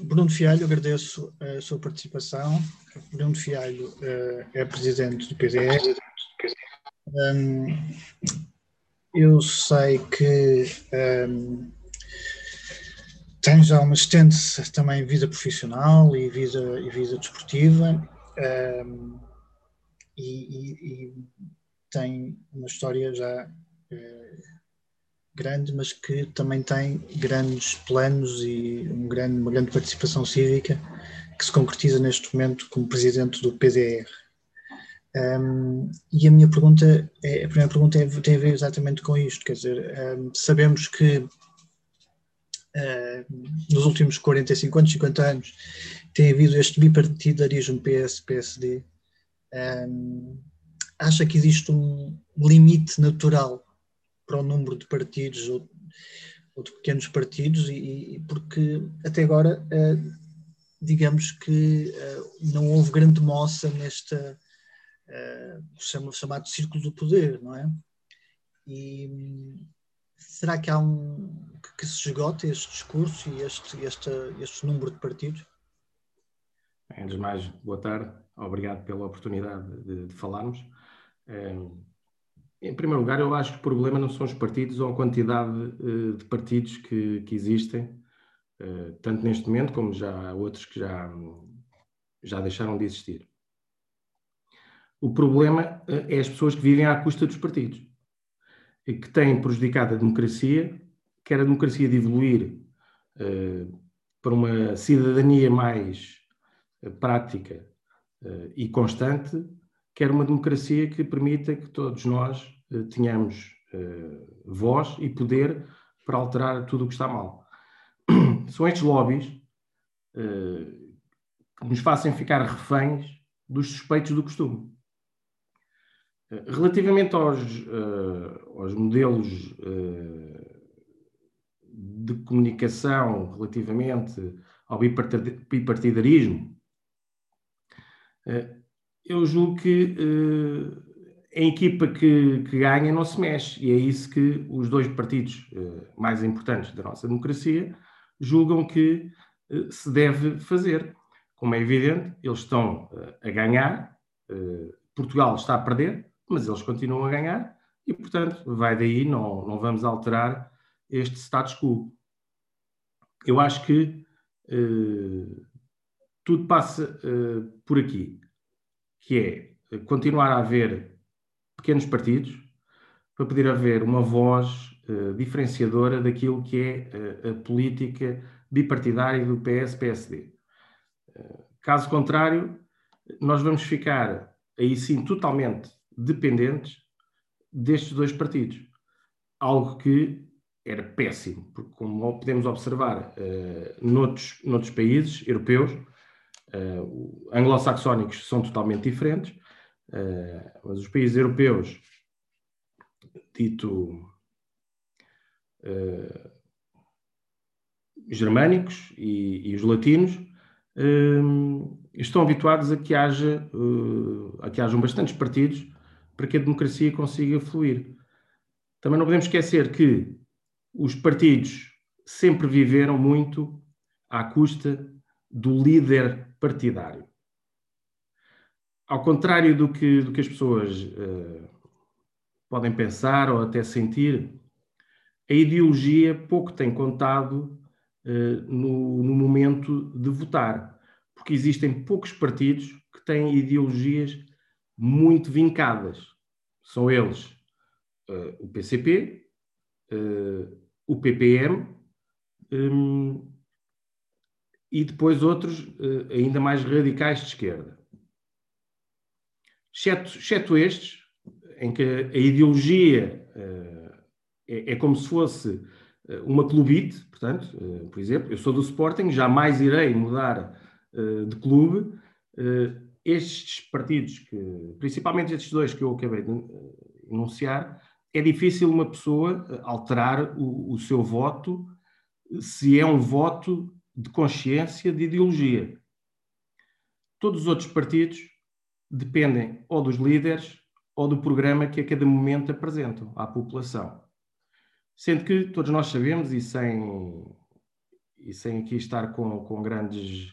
Bruno Fialho, agradeço a sua participação. Bruno Fialho uh, é presidente do PDR. Um, eu sei que um, tem já uma extensa também vida profissional e vida, e vida desportiva um, e, e, e, tem uma história já uh, grande, mas que também tem grandes planos e um grande, uma grande participação cívica que se concretiza neste momento como presidente do PDR. Um, e a minha pergunta, é, a primeira pergunta é, tem a ver exatamente com isto, quer dizer, um, sabemos que uh, nos últimos 45 anos, 50 anos, tem havido este bipartidarismo PS-PSD. Um, acha que existe um limite natural para o número de partidos ou, ou de pequenos partidos e, e porque até agora uh, digamos que uh, não houve grande moça nesta uh, chamado círculo do poder, não é? E será que há um que, que se esgota este discurso e este, este, este número de partidos? Antes de mais, boa tarde, obrigado pela oportunidade de, de falarmos. Em primeiro lugar, eu acho que o problema não são os partidos ou a quantidade uh, de partidos que, que existem, uh, tanto neste momento como já outros que já, já deixaram de existir. O problema uh, é as pessoas que vivem à custa dos partidos e que têm prejudicado a democracia, quer a democracia de evoluir para uma cidadania mais prática e constante, quer uma democracia que permita que todos nós tenhamos eh, voz e poder para alterar tudo o que está mal. São estes lobbies eh, que nos fazem ficar reféns dos suspeitos do costume. Relativamente aos, aos modelos de comunicação, relativamente ao bipartidarismo, eu julgo que a equipa que, que, ganha não se mexe. E é isso que os dois partidos uh, mais importantes da nossa democracia julgam que uh, se deve fazer. Como é evidente, eles estão uh, a ganhar, Portugal está a perder, mas eles continuam a ganhar e, portanto, vai daí, não, não vamos alterar este status quo. Eu acho que tudo passa por aqui, que é continuar a haver pequenos partidos para poder haver uma voz uh, diferenciadora daquilo que é uh, a política bipartidária do PS-PSD. Uh, eh, caso contrário, nós vamos ficar aí sim totalmente dependentes destes dois partidos. Algo que era péssimo, porque como podemos observar uh, noutros, noutros países europeus, anglo-saxónicos são totalmente diferentes, mas os países europeus, dito uh, germânicos e, e, os latinos, uh, estão habituados a que, haja, a que hajam bastantes partidos para que a democracia consiga fluir. Também não podemos esquecer que os partidos sempre viveram muito à custa do líder partidário ao contrário do que, do que as pessoas uh, podem pensar ou até sentir, a ideologia pouco tem contado uh, no, no, momento de votar, porque existem poucos partidos que têm ideologias muito vincadas. São eles uh, o PCP, o PPM um, e depois outros ainda mais radicais de esquerda exceto, exceto estes, em que a ideologia uh, é, é, como se fosse eh, uma clubite, portanto, uh, por exemplo, eu sou do Sporting, jamais irei mudar de clube. estes partidos, que, principalmente estes dois que eu acabei de enunciar, é difícil uma pessoa alterar o, o seu voto se é um voto de consciência, de ideologia. Todos os outros partidos dependem ou dos líderes ou do programa que a cada momento apresentam à população. Sendo que todos nós sabemos, e sem, e sem aqui estar com, com grandes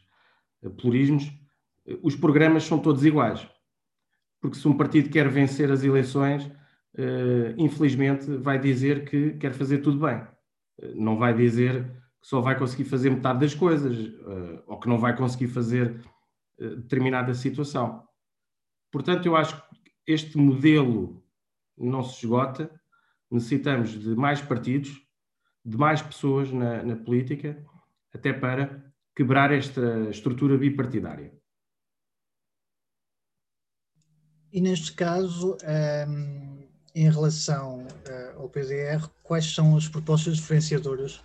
plurismos, os programas são todos iguais. Porque se um partido quer vencer as eleições, infelizmente vai dizer que quer fazer tudo bem. Não vai dizer que só vai conseguir fazer metade das coisas, ou que não vai conseguir fazer determinada situação. Portanto, eu acho que este modelo não se esgota, necessitamos de mais partidos, de mais pessoas na, na política, até para quebrar esta estrutura bipartidária. E neste caso, um, ehm, em relação uh, ao PDR, quais são as propostas diferenciadoras?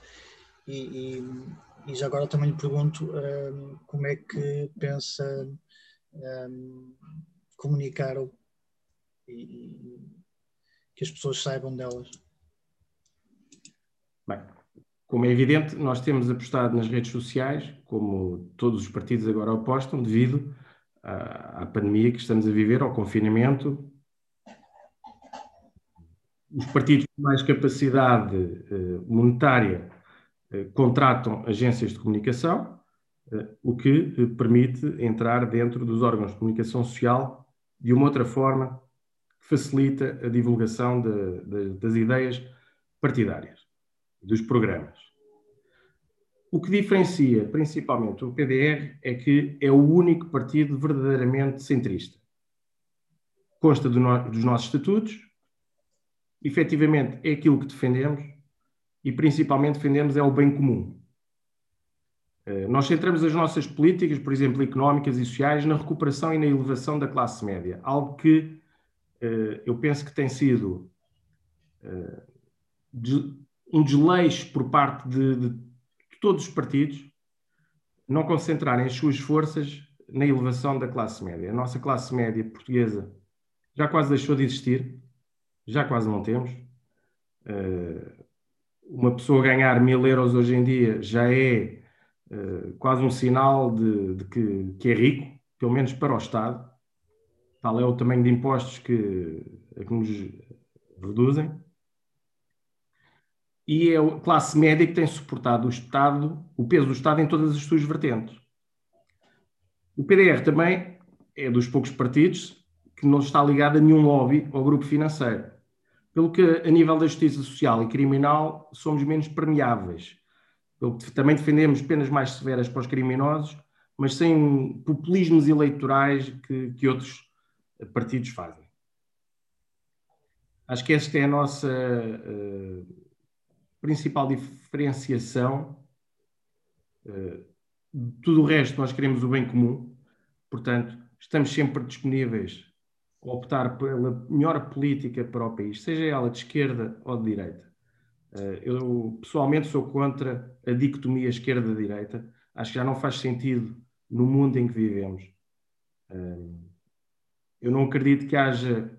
E, e, e já agora também lhe pergunto um, ehm, como é que pensa um, ehm, comunicar e, que as pessoas saibam delas? Bem, como é evidente, nós temos apostado nas redes sociais, como todos os partidos agora apostam, devido à, à pandemia que estamos a viver, ao confinamento. Os partidos com mais capacidade eh, monetária eh, contratam agências de comunicação, eh, o que permite entrar dentro dos órgãos de comunicação social de uma outra forma que facilita a divulgação de, de, das ideias partidárias dos programas. O que diferencia principalmente o PDR é que é o único partido verdadeiramente centrista. Consta do no, dos nossos estatutos, efetivamente é aquilo que defendemos e principalmente defendemos é o bem comum. Eh, nós centramos as nossas políticas, por exemplo, económicas e sociais, na recuperação e na elevação da classe média, algo que eh, eu penso que tem sido eh, um desleixo por parte de, de, todos os partidos não concentrarem as suas forças na elevação da classe média. A nossa classe média portuguesa já quase deixou de existir, já quase não temos. Uma pessoa ganhar mil euros hoje em dia já é quase um sinal de, de que, que, é rico, pelo menos para o Estado. Tal é o tamanho de impostos que, que nos reduzem e é a classe média que tem suportado o Estado, o peso do Estado em todas as suas vertentes. O PDR também é dos poucos partidos que não está ligado a nenhum lobby ou grupo financeiro. Pelo que, a nível da justiça social e criminal, somos menos permeáveis. Também defendemos penas mais severas para os criminosos, mas sem populismos eleitorais que, que outros partidos fazem. Acho que esta é a nossa. Uh, principal diferenciação. Uh, tudo o resto, nós queremos o bem comum, portanto, estamos sempre disponíveis a optar pela melhor política para o país, seja ela de esquerda ou de direita. Uh, eu, pessoalmente, sou contra a dicotomia esquerda-direita. Acho que já não faz sentido no mundo em que vivemos. Uh, eu não acredito que haja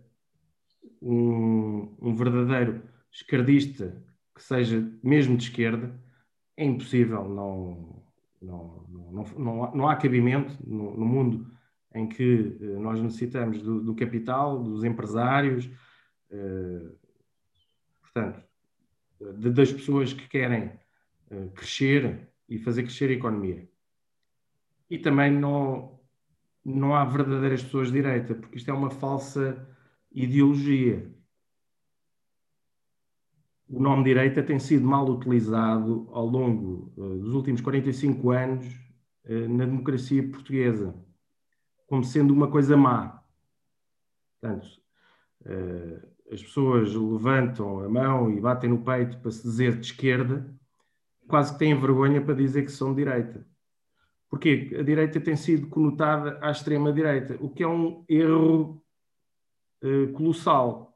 um, um verdadeiro esquerdista que seja mesmo de esquerda, é impossível, não, não, não, não, não há cabimento no, no, mundo em que eh, nós necessitamos do, do capital, dos empresários, eh, portanto, de, das pessoas que querem eh, crescer e fazer crescer a economia. E também não, não há verdadeiras pessoas de direita, porque isto é uma falsa ideologia o nome direita tem sido mal utilizado ao longo uh, dos últimos 45 anos uh, na democracia portuguesa, como sendo uma coisa má. Portanto, uh, as pessoas levantam a mão e batem no peito para se dizer de esquerda, quase que têm vergonha para dizer que são de direita. Porque a direita tem sido conotada à extrema-direita, o que é um erro colossal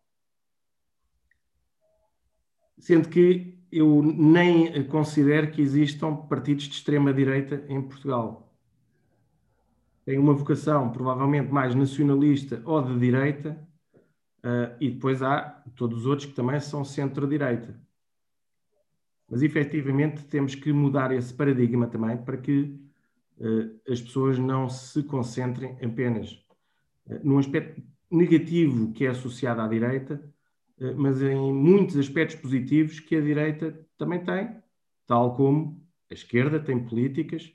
sendo que eu nem considero que existam partidos de extrema-direita em Portugal. Tem uma vocação provavelmente mais nacionalista ou de direita, uh, e depois há todos os outros que também são centro-direita. Mas efetivamente temos que mudar esse paradigma também para que uh, as pessoas não se concentrem apenas uh, num aspecto negativo que é associado à direita, mas em muitos aspectos positivos que a direita também tem, tal como A esquerda tem políticas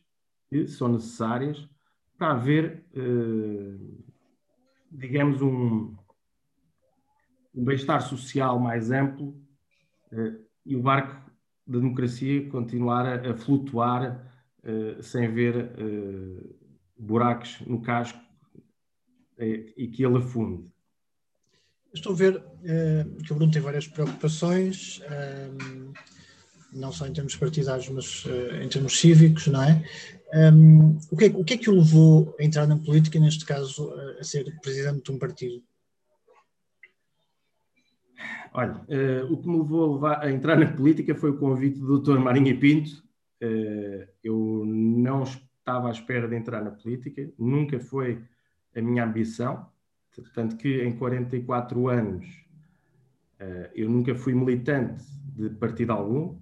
que são necessárias para haver, digamos, um, um bem-estar social mais amplo e o barco da democracia continuar a, flutuar sem ver buracos no casco e que ele afunde. Estou a ver eh, que o Bruno tem várias preocupações, eh, não só em termos partidários, mas eh, em termos cívicos, não é? Um, o, que é? o que é que o levou a entrar na política, neste caso, a ser presidente de um partido? Olha, uh, o que me levou a, levar, a, entrar na política foi o convite do Dr. Marinha Pinto. Uh, eu não estava à espera de entrar na política, nunca foi a minha ambição, tanto que em 44 anos uh, eu nunca fui militante de partido algum,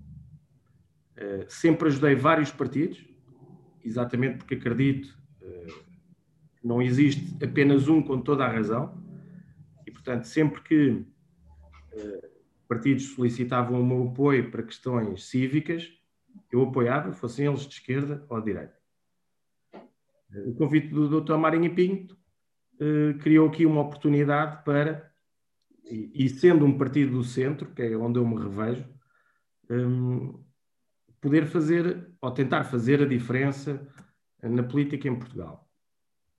sempre ajudei vários partidos, exatamente porque acredito que não existe apenas um com toda a razão, e portanto, sempre que partidos solicitavam o meu apoio para questões cívicas, eu apoiava, fossem eles de esquerda ou de direita. O convite do Dr. Marinho Pinto uh, criou aqui uma oportunidade para, e, sendo um partido do centro, que é onde eu me revejo, um, poder fazer ou tentar fazer a diferença na política em Portugal.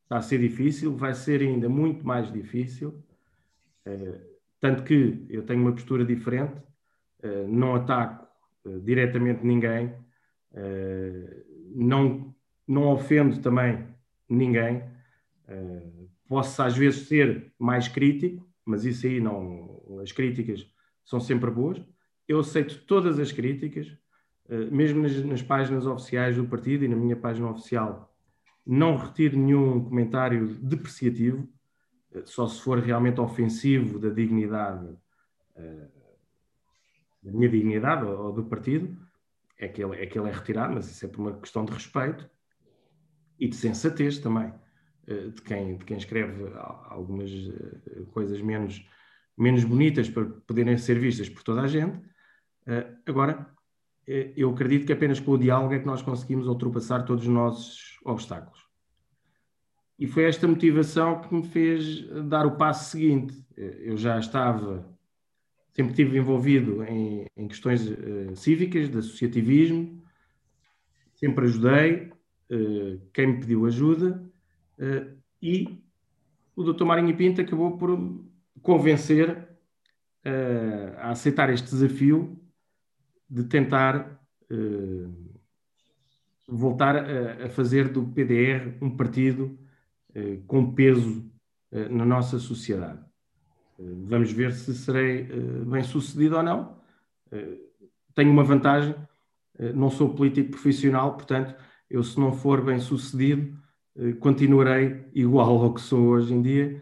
Está a ser difícil, vai ser ainda muito mais difícil, tanto que eu tenho uma postura diferente, uh, não ataco diretamente ninguém, não, não ofendo também ninguém. Posso às vezes ser mais crítico, mas isso aí não. As críticas são sempre boas. Eu aceito todas as críticas, mesmo nas, nas, páginas oficiais do partido e na minha página oficial. Não retiro nenhum comentário depreciativo, só se for realmente ofensivo da dignidade, da minha dignidade ou, do partido, é que, ele, é que ele é retirado, mas isso é por uma questão de respeito e de sensatez também eh, de quem, de quem escreve algumas eh, coisas menos, menos bonitas para poderem ser vistas por toda a gente. Eh, agora, eu acredito que apenas com o diálogo é que nós conseguimos ultrapassar todos os nossos obstáculos. E foi esta motivação que me fez dar o passo seguinte. Eu já estava, sempre estive envolvido em, em questões uh, cívicas, de associativismo, sempre ajudei, uh, quem me pediu ajuda, uh, e o Dr. Marinho Pinto acabou por convencer a aceitar este desafio de tentar voltar a, a, fazer do PDR um partido com peso na nossa sociedade. vamos ver se serei bem sucedido ou não. tenho uma vantagem, não sou político profissional, portanto, eu, se não for bem sucedido, eh, continuarei igual ao que sou hoje em dia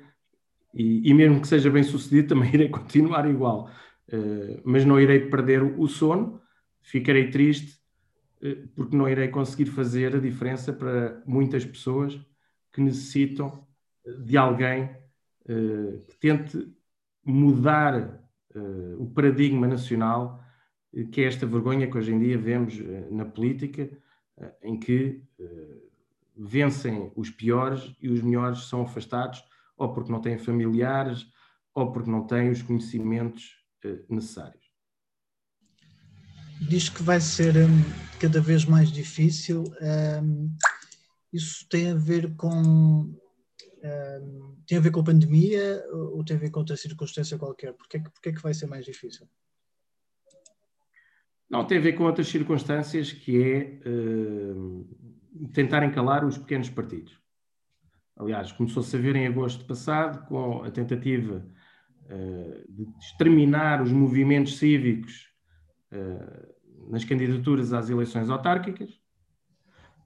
e, e mesmo que seja bem sucedido, também irei continuar igual. Mas não irei perder o sono, ficarei triste porque não irei conseguir fazer a diferença para muitas pessoas que necessitam de alguém uh, que tente mudar o paradigma nacional, que é esta vergonha que hoje em dia vemos na política, em que vencem os piores e os melhores são afastados, ou porque não têm familiares, ou porque não têm os conhecimentos necessários. Diz que vai ser um, cada vez mais difícil. Um, isso tem a ver com um, tem a ver com a pandemia ou tem a ver com outra circunstância qualquer? Porquê é que vai ser mais difícil? Não, tem a ver com outras circunstâncias que é uh, tentarem calar os pequenos partidos. Aliás, começou-se a ver em agosto passado com a tentativa uh, de exterminar os movimentos cívicos uh, nas candidaturas às eleições autárquicas.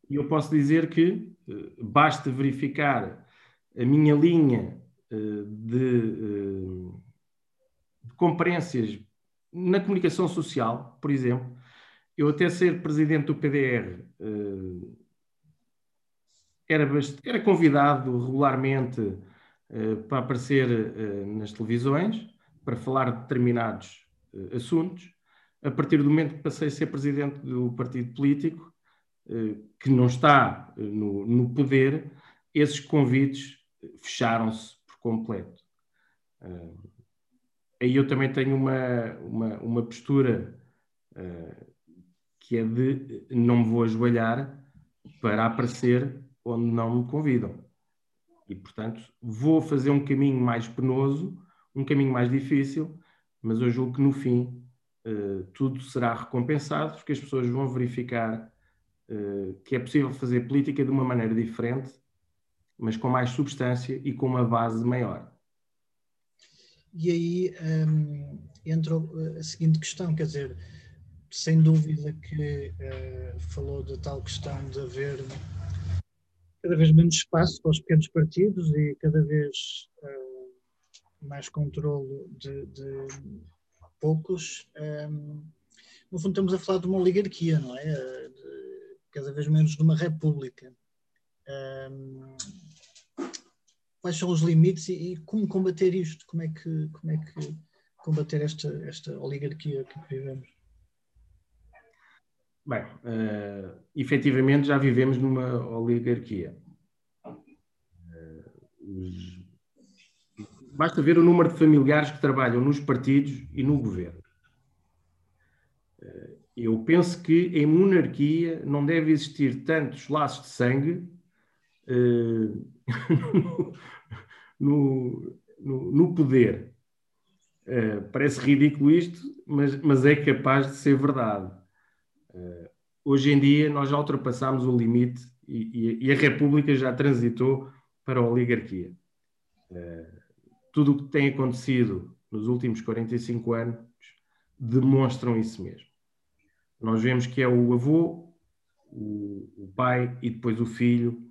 E eu posso dizer que uh, basta verificar a minha linha de, de conferências na comunicação social, por exemplo, eu até ser presidente do PDR era, era convidado regularmente para aparecer nas televisões, para falar de determinados assuntos. A partir do momento que passei a ser presidente do partido político, que não está no, no poder, esses convites fecharam-se por completo. Aí eu também tenho uma, uma, uma postura que é de não me vou ajoelhar para aparecer onde não me convidam. E, portanto, vou fazer um caminho mais penoso, um caminho mais difícil, mas eu julgo que no fim tudo será recompensado, porque as pessoas vão verificar que é possível fazer política de uma maneira diferente, mas com mais substância e com uma base maior. E aí um, entra a seguinte questão, quer dizer, sem dúvida que uh, falou da tal questão de haver cada vez menos espaço para os pequenos partidos e cada vez uh, mais controle de, de poucos. Um, no fundo, estamos a falar de uma oligarquia, não é? De, cada vez menos de uma república. Um, quais são os limites e, e, como combater isto? Como é que, como é que combater esta, esta oligarquia que vivemos? Bem, uh, efetivamente já vivemos numa oligarquia. Uh, os... Basta ver o número de familiares que trabalham nos partidos e no governo. Uh, eu penso que em monarquia não deve existir tantos laços de sangue uh, no, no, no, poder. parece ridículo isto, mas, mas é capaz de ser verdade. Uh, hoje em dia nós já ultrapassámos o limite e, e, e, a República já transitou para a oligarquia. Uh, tudo o que tem acontecido nos últimos 45 anos demonstram isso mesmo. Nós vemos que é o avô, o, o pai e depois o filho.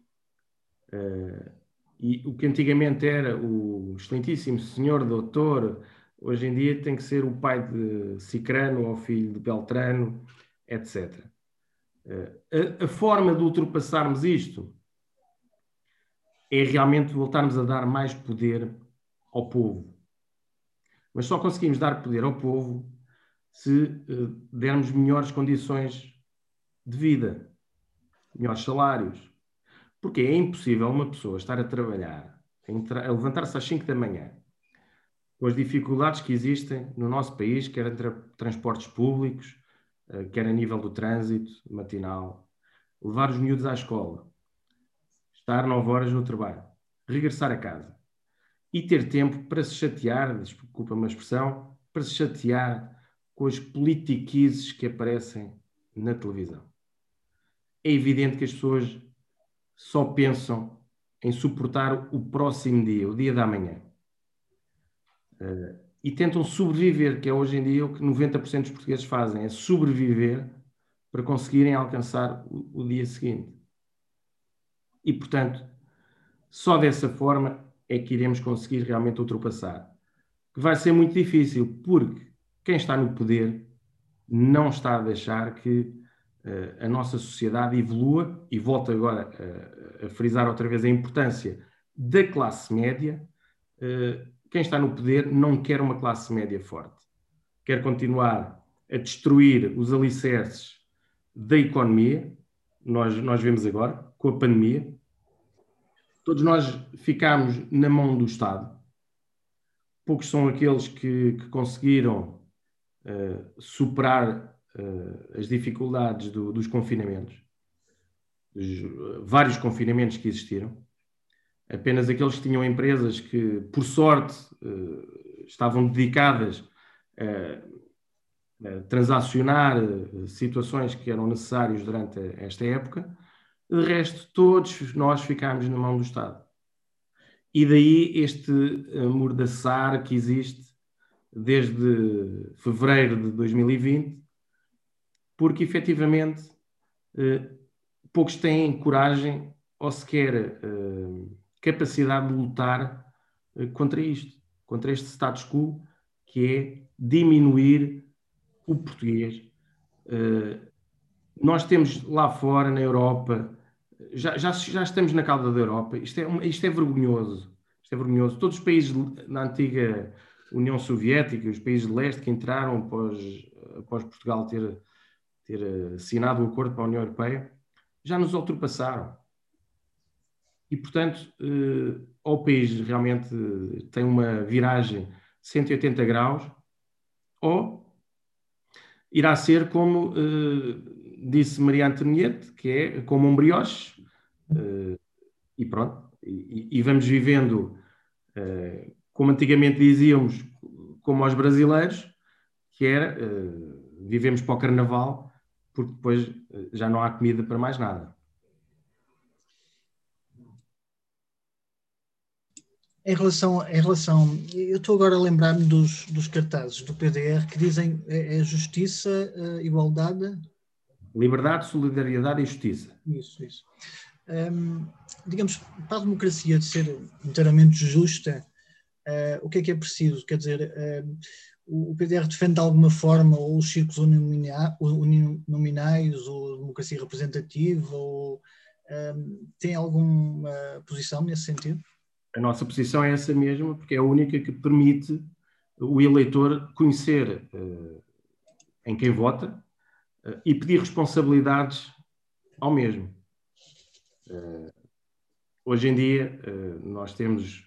Uh, e o que antigamente era o excelentíssimo senhor doutor, hoje em dia tem que ser o pai de Cicrano ou filho de Beltrano etc. A, a forma de ultrapassarmos isto é realmente voltarmos a dar mais poder ao povo. Mas só conseguimos dar poder ao povo se uh, dermos melhores condições de vida, melhores salários. Porque é impossível uma pessoa estar a trabalhar, a, levantar-se às 5 da manhã, com as dificuldades que existem no nosso país, quer entre transportes públicos, eh, quer a nível do trânsito matinal, levar os miúdos à escola, estar nove horas no trabalho, regressar a casa e ter tempo para se chatear, desculpa-me a expressão, para se chatear com as politiquices que aparecem na televisão. É evidente que as pessoas só pensam em suportar o próximo dia, o dia da manhã. Uh, e tentam sobreviver, que é hoje em dia o que 90% dos portugueses fazem, é sobreviver para conseguirem alcançar o, o dia seguinte. E, portanto, só dessa forma é que iremos conseguir realmente ultrapassar. Que vai ser muito difícil, porque quem está no poder não está a deixar que uh, a nossa sociedade evolua, e volto agora uh, a frisar outra vez a importância da classe média, uh, quem está no poder não quer uma classe média forte. Quer continuar a destruir os alicerces da economia, nós, nós vemos agora, com a pandemia. Todos nós ficamos na mão do Estado. Poucos são aqueles que, que conseguiram uh, superar uh, as dificuldades do, dos confinamentos, dos, uh, vários confinamentos que existiram apenas aqueles que tinham empresas que, por sorte, eh, estavam dedicadas a, transacionar eh, situações que eram necessárias durante esta época. De resto, todos nós ficámos na mão do Estado. E daí este amordaçar que existe desde fevereiro de 2020, porque efetivamente eh, poucos têm coragem ou sequer capacidade de lutar eh, contra isto, contra este status quo, que é diminuir o português. Eh, nós temos lá fora, na Europa, já, já, já estamos na cauda da Europa, isto é, isto é vergonhoso. Isto é vergonhoso. Todos os países na antiga União Soviética, os países de leste que entraram após, após Portugal ter, ter assinado o acordo para a União Europeia, já nos ultrapassaram. E, portanto, eh, ou o país realmente tem uma viragem 180 graus, ou irá ser como eh, disse Maria Antoniette, que é como um brioche, eh, e pronto, e, e, vamos vivendo como antigamente dizíamos, como aos brasileiros, que era vivemos para o carnaval, porque depois já não há comida para mais nada. Em relação, em relação eu estou agora a lembrar-me dos, dos cartazes do PDR que dizem é, é justiça, uh, igualdade. Liberdade, solidariedade e justiça. Isso, isso. Um, digamos, para a democracia de ser inteiramente justa, uh, o que é que é preciso? Quer dizer, uh, o PDR defende de alguma forma ou os círculos uninominais ou a democracia representativa ou um, tem alguma posição nesse sentido? A nossa posição é essa mesma, porque é a única que permite o eleitor conhecer uh, em quem vota uh, e pedir responsabilidades ao mesmo. Uh, hoje em dia, nós temos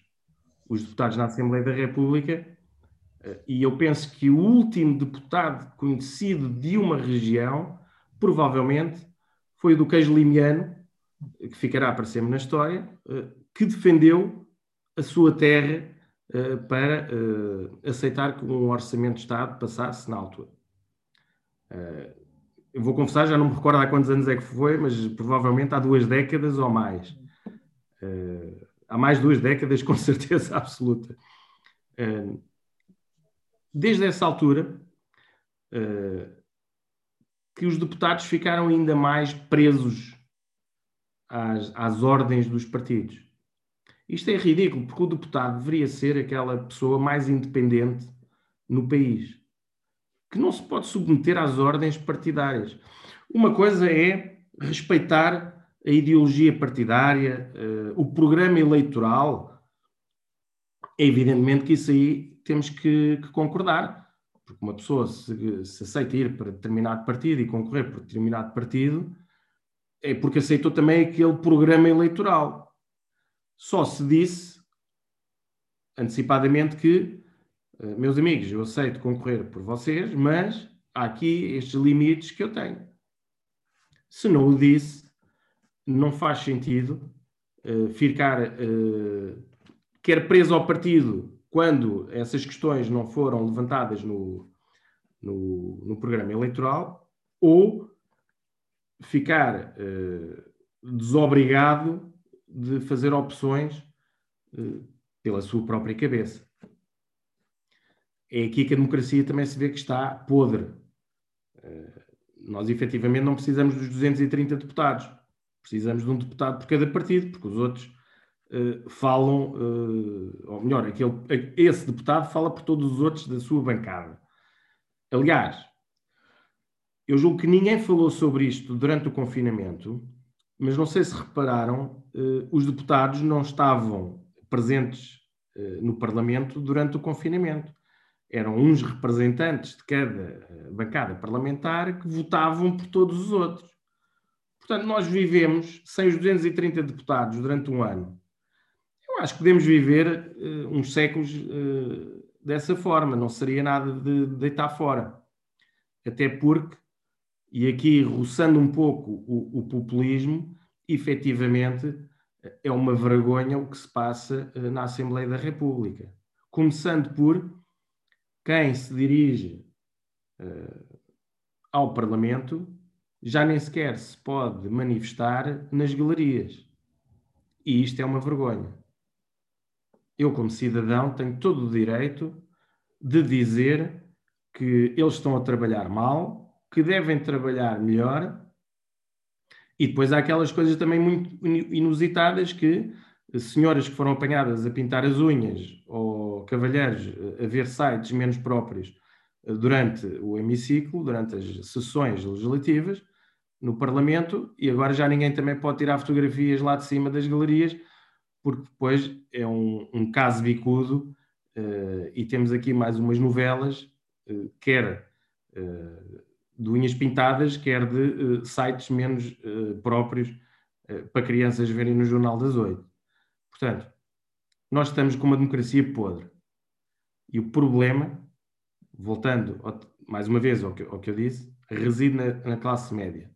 os deputados na Assembleia da República e eu penso que o último deputado conhecido de uma região, provavelmente, foi o do queijo limiano, que ficará para sempre na história, que defendeu a sua terra uh, para uh, aceitar que um orçamento de Estado passasse na altura. Uh, eu vou confessar, já não me recordo há quantos anos é que foi, mas provavelmente há duas décadas ou mais. Há mais duas décadas, com certeza absoluta. desde essa altura, que os deputados ficaram ainda mais presos às, às ordens dos partidos. Isto é ridículo, porque o deputado deveria ser aquela pessoa mais independente no país, que não se pode submeter às ordens partidárias. Uma coisa é respeitar a ideologia partidária, uh, o programa eleitoral. É evidentemente que isso aí temos que, que concordar, porque uma pessoa se, se aceita ir para determinado partido e concorrer por determinado partido, é porque aceitou também aquele programa eleitoral só se disse antecipadamente que, eh, meus amigos, eu aceito concorrer por vocês, mas há aqui estes limites que eu tenho. Se não o disse, não faz sentido uh, ficar uh, quer preso ao partido quando essas questões não foram levantadas no, no, no programa eleitoral, ou ficar uh, desobrigado de fazer opções pela sua própria cabeça. É aqui que a democracia também se vê que está podre. Nós efetivamente não precisamos dos 230 deputados. Precisamos de um deputado por cada partido, porque os outros uh, falam, ou melhor, aquele, esse deputado fala por todos os outros da sua bancada. Aliás, eu julgo que ninguém falou sobre isto durante o confinamento, mas não sei se repararam, eh, os deputados não estavam presentes no Parlamento durante o confinamento. Eram uns representantes de cada bancada parlamentar que votavam por todos os outros. Portanto, nós vivemos sem os 230 deputados durante um ano. Eu acho que podemos viver uns séculos dessa forma, não seria nada de deitar fora. Até porque e aqui roçando um pouco o, o populismo, efetivamente é uma vergonha o que se passa eh, na Assembleia da República. Começando por quem se dirige uh, ao Parlamento já nem sequer se pode manifestar nas galerias. E isto é uma vergonha. Eu, como cidadão, tenho todo o direito de dizer que eles estão a trabalhar mal, que devem trabalhar melhor. E depois há aquelas coisas também muito inusitadas que senhoras que foram apanhadas a pintar as unhas ou cavalheiros a ver sites menos próprios durante o hemiciclo, durante as sessões legislativas no Parlamento, e agora já ninguém também pode tirar fotografias lá de cima das galerias, porque depois é um, um caso bicudo uh, e temos aqui mais umas novelas, uh, quer uh, de unhas pintadas, quer de sites menos próprios para crianças verem no Jornal das Oito. Portanto, nós estamos com uma democracia podre. E o problema, voltando ao, mais uma vez ao que, ao que eu disse, reside na, na classe média.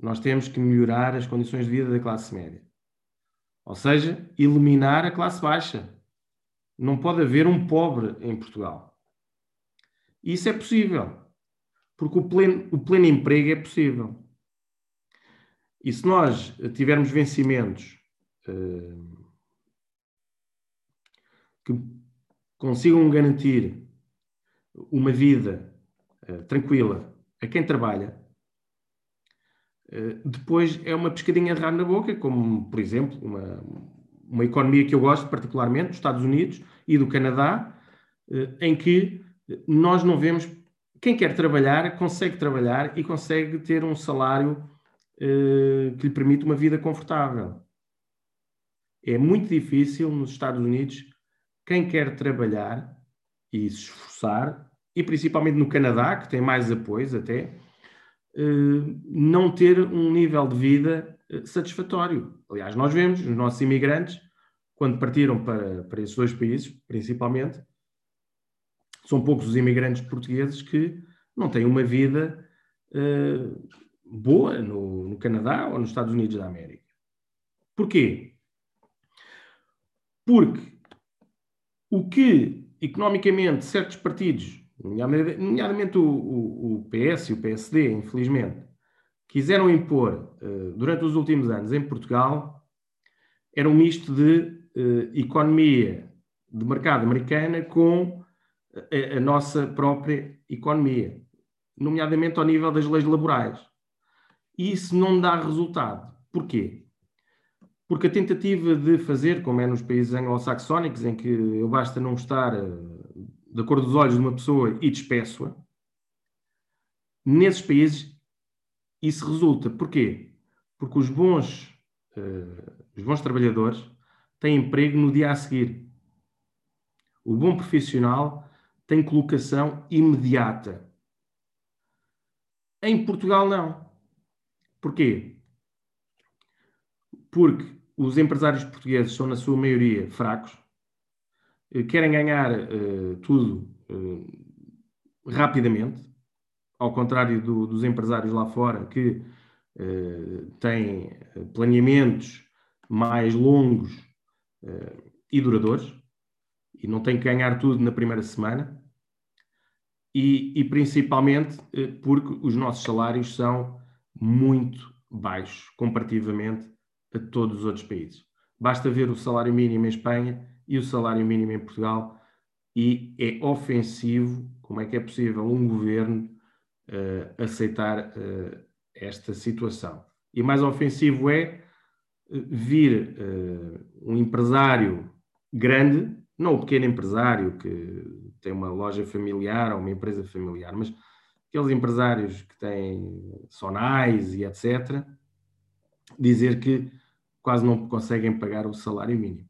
Nós temos que melhorar as condições de vida da classe média. Ou seja, eliminar a classe baixa. Não pode haver um pobre em Portugal. Isso é possível, porque o pleno, o pleno emprego é possível. E se nós tivermos vencimentos uh, que consigam garantir uma vida uh, tranquila a quem trabalha, depois é uma pescadinha de rabo na boca, como, por exemplo, uma, uma economia que eu gosto particularmente, dos Estados Unidos e do Canadá, em que nós não vemos. Quem quer trabalhar consegue trabalhar e consegue ter um salário eh, que lhe permite uma vida confortável. É muito difícil nos Estados Unidos quem quer trabalhar e se esforçar, e principalmente no Canadá, que tem mais apoios até, eh, não ter um nível de vida eh, satisfatório. Aliás, nós vemos os nossos imigrantes, quando partiram para, para esses dois países, principalmente, são poucos os imigrantes portugueses que não têm uma vida uh, boa no, no, Canadá ou nos Estados Unidos da América. Porquê? Porque o que economicamente certos partidos, nomeadamente o, o, o PS e o PSD, infelizmente, quiseram impor uh, durante os últimos anos em Portugal, era um misto de uh, economia de mercado americana com a, a nossa própria economia, nomeadamente ao nível das leis laborais. E isso não dá resultado. Porquê? Porque a tentativa de fazer, como é nos países anglo-saxónicos, em que eu basta não estar eh, da cor dos olhos de uma pessoa e despeço-a, nesses países isso resulta. Porquê? Porque os bons, uh, os bons trabalhadores têm emprego no dia a seguir. O bom profissional tem colocação imediata. Em Portugal, não. Porquê? Porque os empresários portugueses são, na sua maioria, fracos, querem ganhar uh, tudo uh, rapidamente, ao contrário do, dos empresários lá fora que uh, têm planeamentos mais longos e duradouros e não têm que ganhar tudo na primeira semana e, e principalmente eh, porque os nossos salários são muito baixos comparativamente a todos os outros países. Basta ver o salário mínimo em Espanha e o salário mínimo em Portugal e é ofensivo como é que é possível um governo uh, aceitar uh, esta situação. E mais ofensivo é vir uh, um empresário grande, não o pequeno empresário que tem uma loja familiar ou uma empresa familiar, mas aqueles empresários que têm sonais e etc., dizer que quase não conseguem pagar o salário mínimo.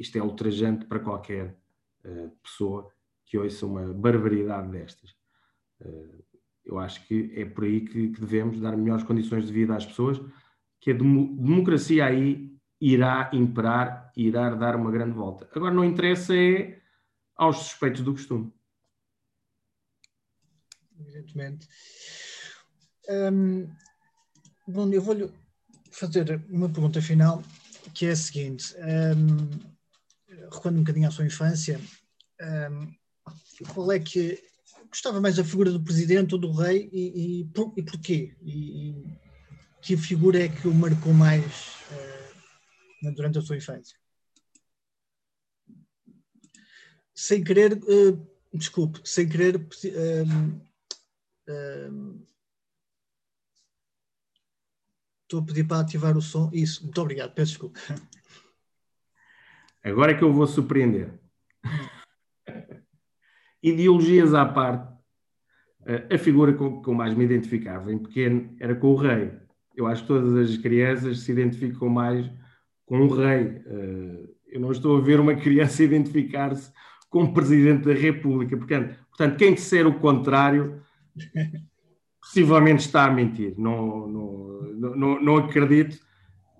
Isto é ultrajante para qualquer uh, pessoa que ouça uma barbaridade destas. Uh, eu acho que é por aí que, que, devemos dar melhores condições de vida às pessoas, que a democracia aí irá imperar, irá dar uma grande volta. Agora, não interessa é aos suspeitos do costume. Evidentemente. Hum, bom, eu vou-lhe fazer uma pergunta final, que é a seguinte. Um, recuando um bocadinho à sua infância, um, qual é que gostava mais da figura do presidente ou do rei e, e, por, e porquê? E, e, que figura é que o marcou mais uh, durante a sua infância? sem querer, uh, desculpe, sem querer. Uh, uh, estou a pedir para ativar o som. Isso, muito obrigado, peço desculpa. Agora é que eu vou surpreender. Ideologias à parte, a figura com que eu mais me identificava em pequeno era com o rei. Eu acho que todas as crianças se identificam mais com o rei. Eu não estou a ver uma criança identificar-se como Presidente da República. Portanto, portanto quem disser o contrário possivelmente está a mentir. Não, não, não, não acredito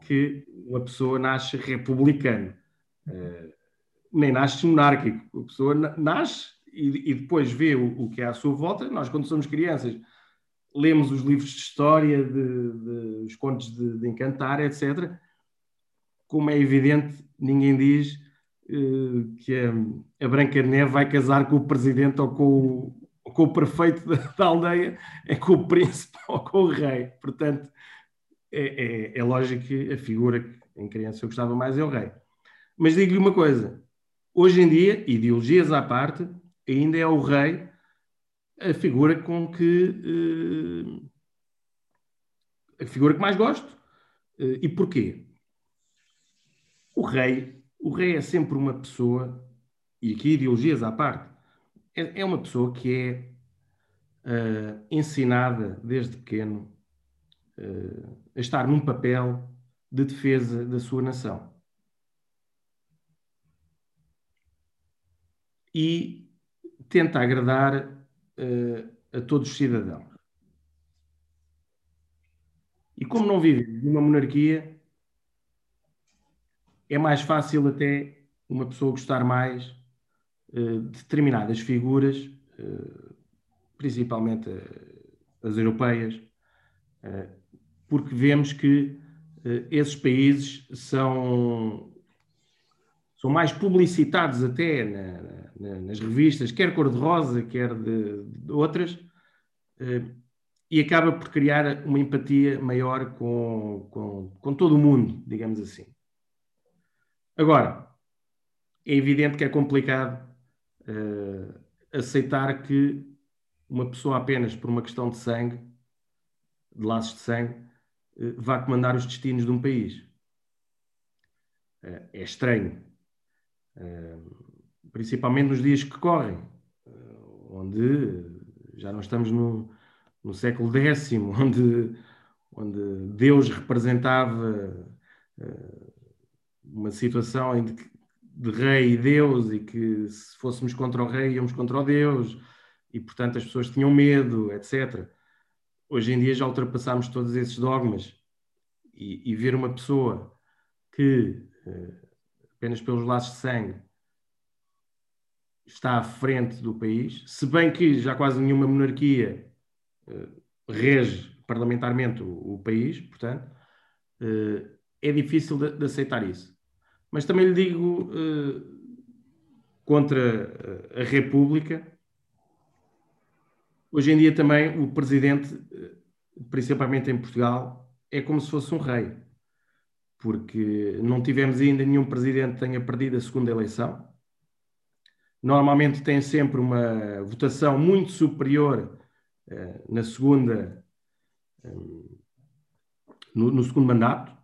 que uma pessoa nasce republicano, nem nasce monárquico. A pessoa nasce e, e depois vê o, o, que é à sua volta. Nós, quando somos crianças, lemos os livros de história, de, de os contos de, de, encantar, etc. Como é evidente, ninguém diz uh, que a, a, Branca Neve vai casar com o presidente ou com o, com o prefeito da, da, aldeia, é com o príncipe ou com o rei. Portanto, é, é, é lógico que a figura que em criança eu gostava mais é o rei. Mas digo-lhe uma coisa: hoje em dia, ideologias à parte, ainda é o rei a figura com que uh, a figura que mais gosto. Uh, e porquê? O rei, o rei é sempre uma pessoa, e aqui ideologias à parte, é, é uma pessoa que é uh, ensinada desde pequeno a estar num papel de defesa da sua nação. E tenta agradar uh, a todos os cidadãos. E como não vive numa monarquia, é mais fácil até uma pessoa gostar mais uh, de determinadas figuras, uh, principalmente as europeias, porque vemos que esses países são são mais publicitados até na, na, nas revistas, quer cor-de-rosa, quer de, de outras, eh, e acaba por criar uma empatia maior com, com, com todo o mundo, digamos assim. Agora, é evidente que é complicado uh, aceitar que uma pessoa apenas por uma questão de sangue, de laços de sangue, uh, vá comandar os destinos de um país. É estranho, principalmente nos dias que correm, onde já não estamos no, no século X, onde, onde Deus representava uma situação em que, de rei e Deus e que se fôssemos contra o rei íamos contra o Deus e portanto as pessoas tinham medo, etc. Hoje em dia já ultrapassámos todos esses dogmas e, e ver uma pessoa que apenas pelos laços de sangue, está à frente do país, se bem que já quase nenhuma monarquia uh, rege parlamentarmente o, o país, portanto, uh, é difícil de, de, aceitar isso. Mas também lhe digo uh, contra a República, hoje em dia também o presidente, principalmente em Portugal, é como se fosse um rei porque não tivemos ainda nenhum presidente que tenha perdido a segunda eleição. Normalmente tem sempre uma votação muito superior uh, na segunda, um, eh, no, no, segundo mandato.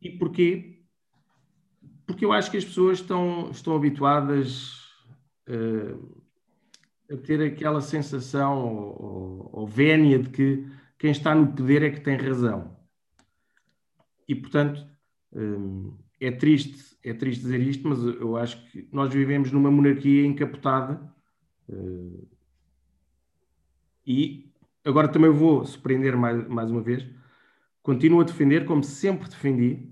E porquê? Porque eu acho que as pessoas estão, estão habituadas uh, a ter aquela sensação ou, ou, ou vénia de que quem está no poder é que tem razão e, portanto, hum, é triste, é triste dizer isto, mas eu acho que nós vivemos numa monarquia encapotada hum, e agora também vou surpreender mais, mais uma vez. Continuo a defender, como sempre defendi,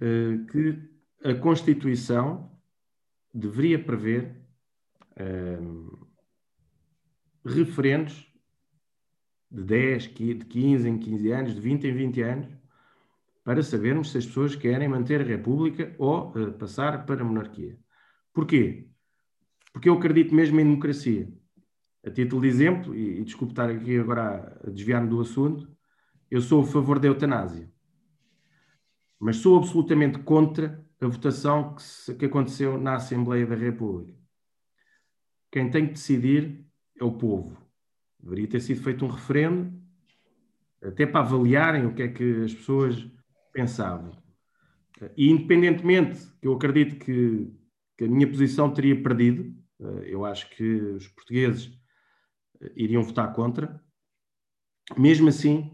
hum, que a Constituição deveria prever referendos de 10, de 15 em 15 anos, de 20 em 20 anos, para sabermos se as pessoas querem manter a República ou uh, passar para a monarquia. Porquê? Porque eu acredito mesmo em democracia. A título de exemplo, e, e desculpe estar aqui agora a desviar-me do assunto, eu sou a favor da eutanásia. Mas sou absolutamente contra a votação que, se, que aconteceu na Assembleia da República. Quem tem que decidir é o povo. Deveria ter sido feito um referendo, até para avaliarem o que é que as pessoas pensavam. E independentemente, eu acredito que, que a minha posição teria perdido, eh, eu acho que os portugueses eh, iriam votar contra, mesmo assim,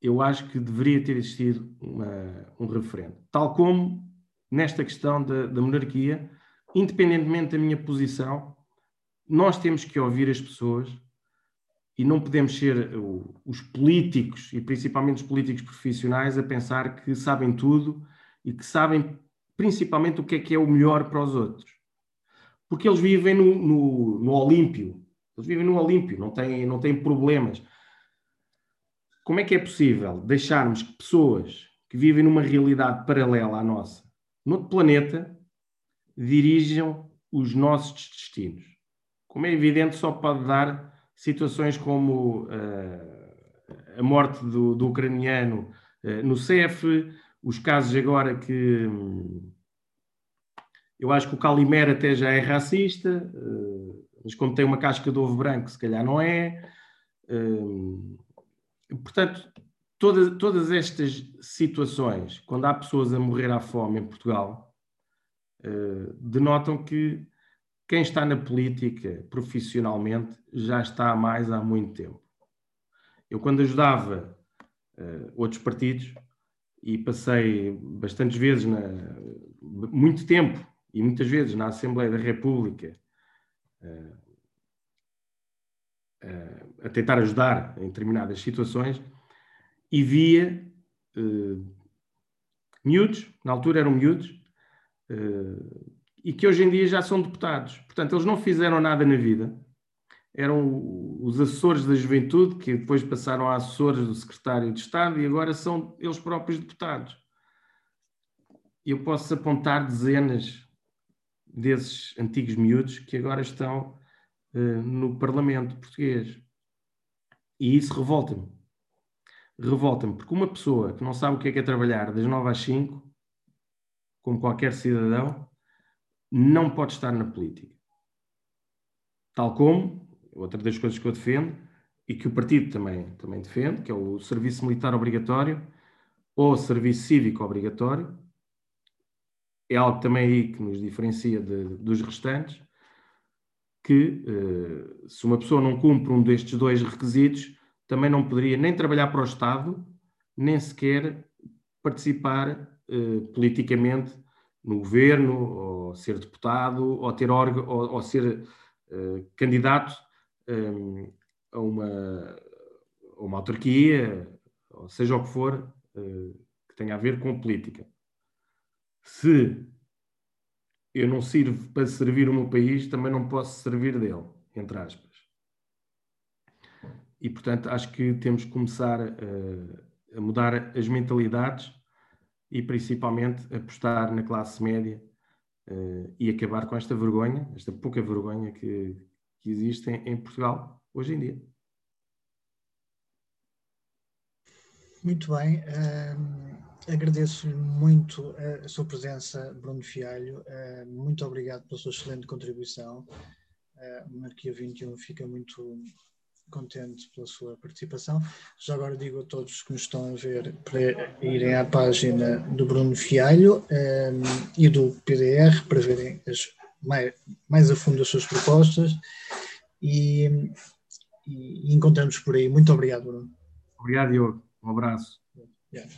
eu acho que deveria ter existido uma, um referendo. Tal como nesta questão da, da monarquia, independentemente da minha posição, nós temos que ouvir as pessoas e não podemos ser os políticos, e principalmente os políticos profissionais, a pensar que sabem tudo e que sabem principalmente o que é que é o melhor para os outros. Porque eles vivem no, no, no Olímpio, eles vivem no Olímpio, não têm, não têm problemas. Como é que é possível deixarmos que pessoas que vivem numa realidade paralela à nossa, noutro planeta, dirijam os nossos destinos? Como é evidente, só pode dar situações como uh, a morte do, do ucraniano uh, no CEF, os casos agora que hum, eu acho que o Calimera até já é racista, uh, mas como tem uma casca de ovo branco, se calhar não é. Hum, portanto, todas, todas estas situações, quando há pessoas a morrer à fome em Portugal, denotam que quem está na política profissionalmente já está mais há muito tempo. Eu, quando ajudava uh, outros partidos, e passei bastantes vezes, na, muito tempo, e muitas vezes na Assembleia da República, uh, uh, a tentar ajudar em determinadas situações, e via miúdos, na altura eram miúdos, e que hoje em dia já são deputados. Portanto, eles não fizeram nada na vida. Eram os assessores da juventude, que depois passaram a assessores do secretário de Estado e agora são eles próprios deputados. Eu posso apontar dezenas desses antigos miúdos que agora estão uh, no Parlamento português. E isso revolta-me. Revolta-me, porque uma pessoa que não sabe o que é, que é trabalhar das 9 às 5, como qualquer cidadão, não pode estar na política. Tal como, outra das coisas que eu defendo, e que o partido também, também defende, que é o serviço militar obrigatório ou serviço cívico obrigatório, é algo também aí que nos diferencia de, dos restantes, que uh, se uma pessoa não cumpre um destes dois requisitos, também não poderia nem trabalhar para o Estado, nem sequer participar uh, politicamente no governo, ou ser deputado, ou ter órgão, ou, ou ser uh, candidato um, eh, a, uma, a uma autarquia, ou seja o que for, uh, que tenha a ver com política. Se eu não sirvo para servir o meu país, também não posso servir dele, entre aspas. E, portanto, acho que temos que começar a mudar as mentalidades e principalmente apostar na classe média uh, e acabar com esta vergonha, esta pouca vergonha que, que existe em, em Portugal hoje em dia. Muito bem. Uh, Agradeço-lhe muito a sua presença, Bruno Fialho. Uh, muito obrigado pela sua excelente contribuição. Uh, Monarquia 21 fica muito contente pela sua participação. Já agora digo a todos que nos estão a ver para irem à página do Bruno Fialho um, ehm, e do PDR para verem as, mais, mais a fundo as suas propostas e, e encontramos por aí. Muito obrigado, Bruno. Obrigado, Diogo. Um abraço. Yeah.